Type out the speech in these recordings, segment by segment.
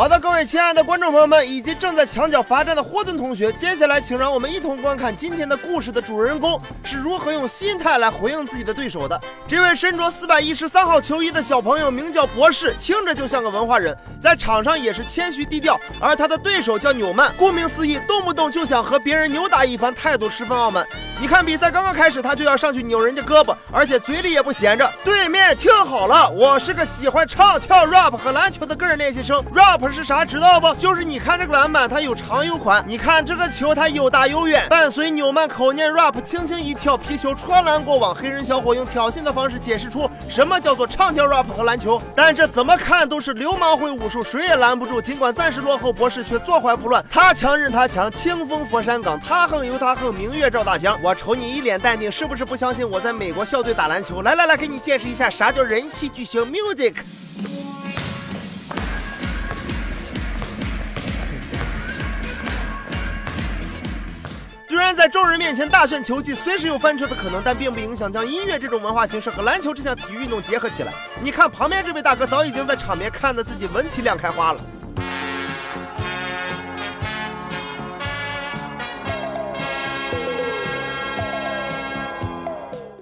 好的，各亲爱的观众朋友们，以及正在墙角罚站的霍顿同学，接下来请让我们一同观看今天的故事的主人公是如何用心态来回应自己的对手的。这位身着四百一十三号球衣的小朋友名叫博士，听着就像个文化人，在场上也是谦虚低调。而他的对手叫纽曼，顾名思义，动不动就想和别人扭打一番，态度十分傲慢。你看比赛刚刚开始，他就要上去扭人家胳膊，而且嘴里也不闲着。对面听好了，我是个喜欢唱跳 rap 和篮球的个人练习生。rap 是啥知道不？就是你看这个篮板，它有长有宽；你看这个球，它有大有远。伴随纽曼口念 rap，轻轻一跳，皮球穿篮过网。黑人小伙用挑衅的方式解释出什么叫做唱跳 rap 和篮球。但这怎么看都是流氓会武术，谁也拦不住。尽管暂时落后，博士却坐怀不乱。他强任他强，清风佛山岗，他横由他横，明月照大江。我瞅你一脸淡定，是不是不相信我在美国校队打篮球？来来来，给你见识一下啥叫人气巨星 music。虽然在众人面前大炫球技，随时有翻车的可能，但并不影响将音乐这种文化形式和篮球这项体育运动结合起来。你看旁边这位大哥，早已经在场边看得自己文体两开花了。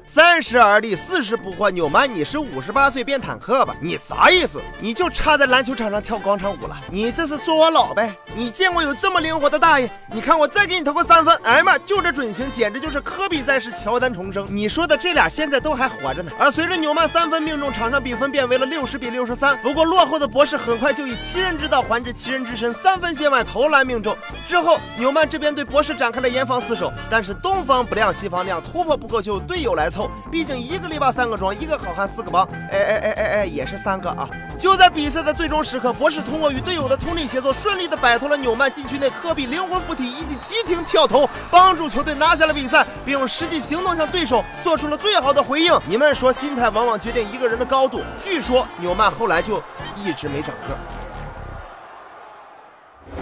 三三十而立，四十不惑。纽曼，你是五十八岁变坦克吧？你啥意思？你就差在篮球场上跳广场舞了。你这是说我老呗？你见过有这么灵活的大爷？你看我再给你投个三分，哎妈，就这准星，简直就是科比在世，乔丹重生。你说的这俩现在都还活着呢。而随着纽曼三分命中，场上比分变为了六十比六十三。不过落后的博士很快就以奇人之道还治奇人之身，三分线外投篮命中。之后纽曼这边对博士展开了严防死守，但是东方不亮西方亮，突破不够就队友来凑。毕竟一个篱笆三个桩，一个好汉四个帮，哎哎哎哎哎，也是三个啊！就在比赛的最终时刻，博士通过与队友的通力协作，顺利的摆脱了纽曼禁区内科比灵魂附体以及急停跳投，帮助球队拿下了比赛，并用实际行动向对手做出了最好的回应。你们说，心态往往决定一个人的高度。据说纽曼后来就一直没长个。